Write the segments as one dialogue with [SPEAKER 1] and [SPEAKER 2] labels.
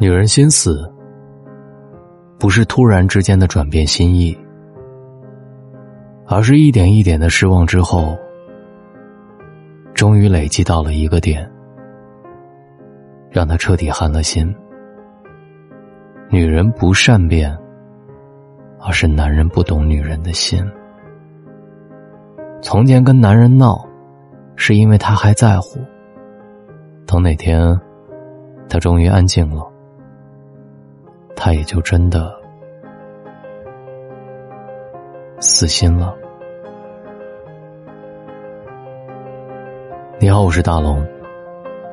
[SPEAKER 1] 女人心死，不是突然之间的转变心意，而是一点一点的失望之后，终于累积到了一个点，让她彻底寒了心。女人不善变，而是男人不懂女人的心。从前跟男人闹，是因为他还在乎。等哪天，他终于安静了。他也就真的死心了。你好，我是大龙。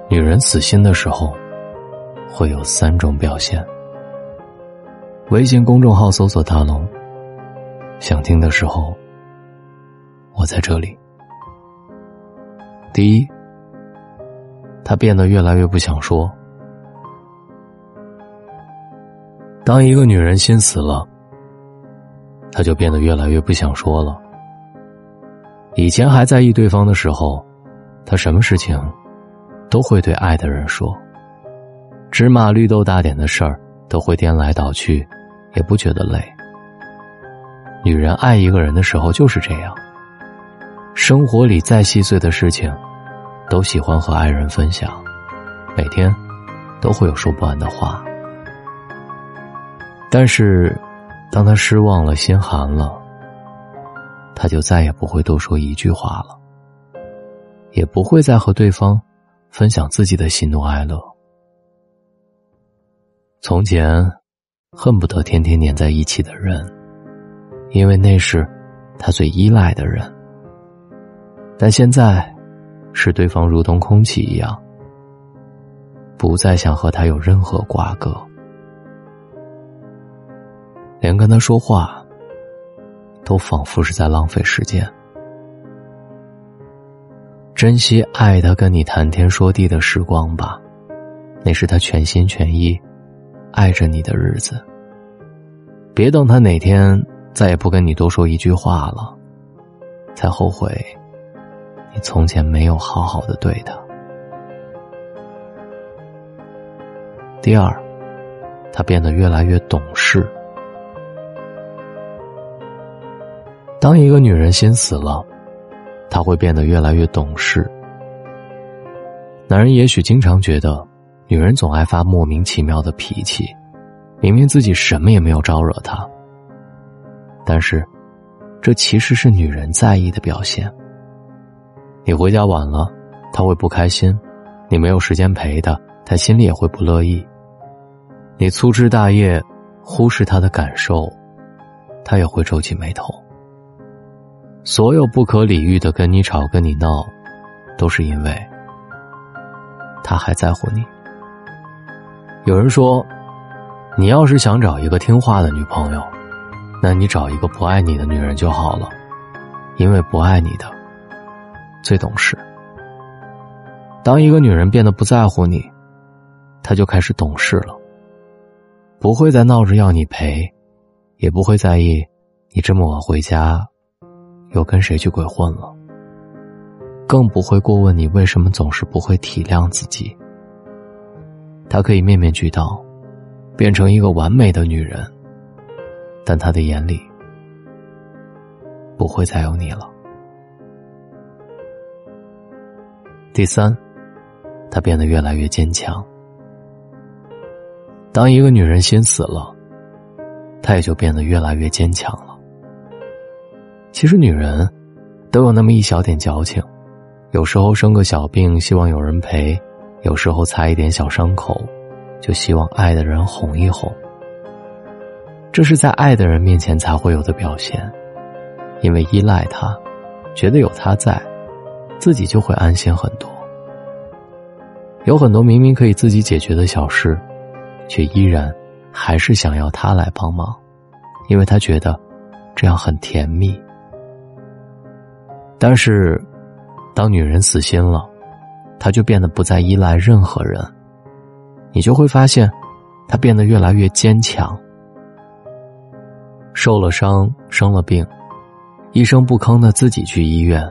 [SPEAKER 1] 女人死心的时候，会有三种表现。微信公众号搜索“大龙”，想听的时候，我在这里。第一，他变得越来越不想说。当一个女人心死了，她就变得越来越不想说了。以前还在意对方的时候，她什么事情都会对爱的人说，芝麻绿豆大点的事儿都会颠来倒去，也不觉得累。女人爱一个人的时候就是这样，生活里再细碎的事情，都喜欢和爱人分享，每天都会有说不完的话。但是，当他失望了、心寒了，他就再也不会多说一句话了，也不会再和对方分享自己的喜怒哀乐。从前，恨不得天天黏在一起的人，因为那是他最依赖的人。但现在，是对方如同空气一样，不再想和他有任何瓜葛。连跟他说话，都仿佛是在浪费时间。珍惜爱他跟你谈天说地的时光吧，那是他全心全意爱着你的日子。别等他哪天再也不跟你多说一句话了，才后悔你从前没有好好的对他。第二，他变得越来越懂事。当一个女人心死了，她会变得越来越懂事。男人也许经常觉得，女人总爱发莫名其妙的脾气，明明自己什么也没有招惹她。但是，这其实是女人在意的表现。你回家晚了，她会不开心；你没有时间陪她，她心里也会不乐意。你粗枝大叶，忽视她的感受，她也会皱起眉头。所有不可理喻的跟你吵跟你闹，都是因为他还在乎你。有人说，你要是想找一个听话的女朋友，那你找一个不爱你的女人就好了，因为不爱你的最懂事。当一个女人变得不在乎你，她就开始懂事了，不会再闹着要你陪，也不会在意你这么晚回家。又跟谁去鬼混了？更不会过问你为什么总是不会体谅自己。她可以面面俱到，变成一个完美的女人，但她的眼里不会再有你了。第三，她变得越来越坚强。当一个女人心死了，她也就变得越来越坚强了。其实女人，都有那么一小点矫情，有时候生个小病希望有人陪，有时候擦一点小伤口，就希望爱的人哄一哄。这是在爱的人面前才会有的表现，因为依赖他，觉得有他在，自己就会安心很多。有很多明明可以自己解决的小事，却依然还是想要他来帮忙，因为他觉得这样很甜蜜。但是，当女人死心了，她就变得不再依赖任何人。你就会发现，她变得越来越坚强。受了伤，生了病，一声不吭的自己去医院，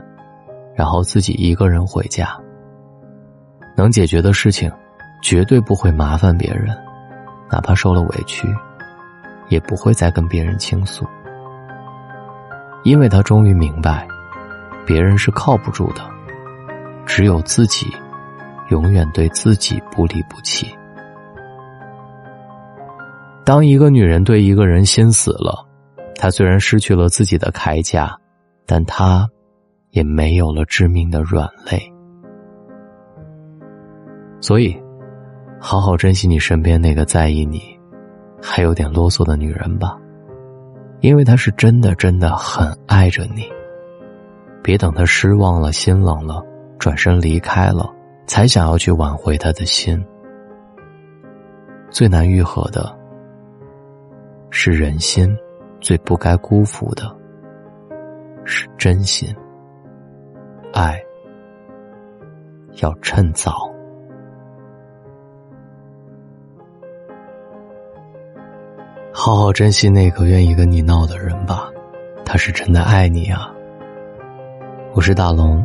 [SPEAKER 1] 然后自己一个人回家。能解决的事情，绝对不会麻烦别人，哪怕受了委屈，也不会再跟别人倾诉，因为他终于明白，别人是靠不住的，只有自己，永远对自己不离不弃。当一个女人对一个人心死了，她虽然失去了自己的铠甲，但她也没有了致命的软肋。所以。好好珍惜你身边那个在意你，还有点啰嗦的女人吧，因为她是真的真的很爱着你。别等他失望了、心冷了，转身离开了，才想要去挽回他的心。最难愈合的是人心，最不该辜负的是真心。爱要趁早。好好珍惜那个愿意跟你闹的人吧，他是真的爱你啊。我是大龙，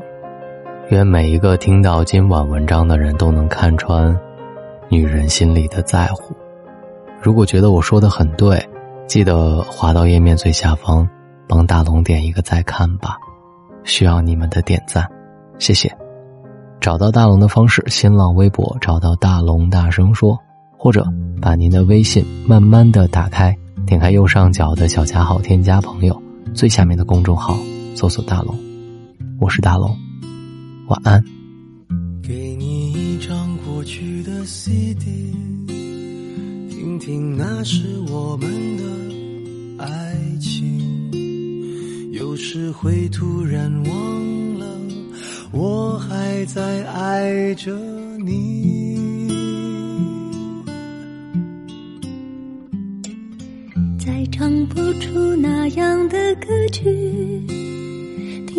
[SPEAKER 1] 愿每一个听到今晚文章的人都能看穿女人心里的在乎。如果觉得我说的很对，记得滑到页面最下方，帮大龙点一个再看吧，需要你们的点赞，谢谢。找到大龙的方式：新浪微博找到大龙，大声说。或者把您的微信慢慢的打开，点开右上角的小加号，添加朋友，最下面的公众号搜索大龙，我是大龙，晚安。
[SPEAKER 2] 给你一张过去的 CD，听听那是我们的爱情，有时会突然忘了，我还在爱着你。
[SPEAKER 3] 唱不出那样的歌曲，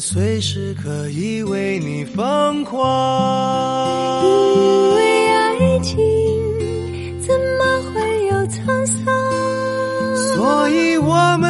[SPEAKER 2] 随时可以为你疯狂。
[SPEAKER 3] 因为爱情怎么会有沧桑？
[SPEAKER 2] 所以我们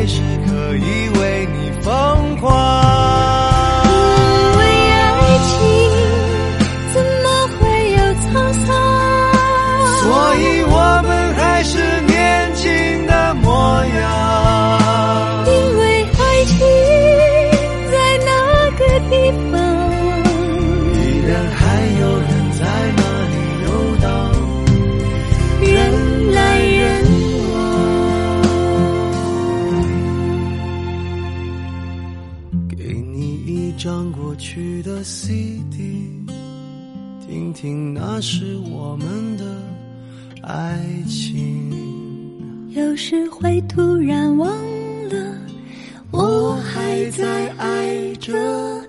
[SPEAKER 2] 随时可以为 CD，听听那是我们的爱情。
[SPEAKER 3] 有时会突然忘了，我还在爱着。